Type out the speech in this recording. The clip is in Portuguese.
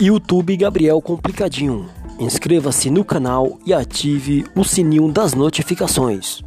YouTube Gabriel Complicadinho. Inscreva-se no canal e ative o sininho das notificações.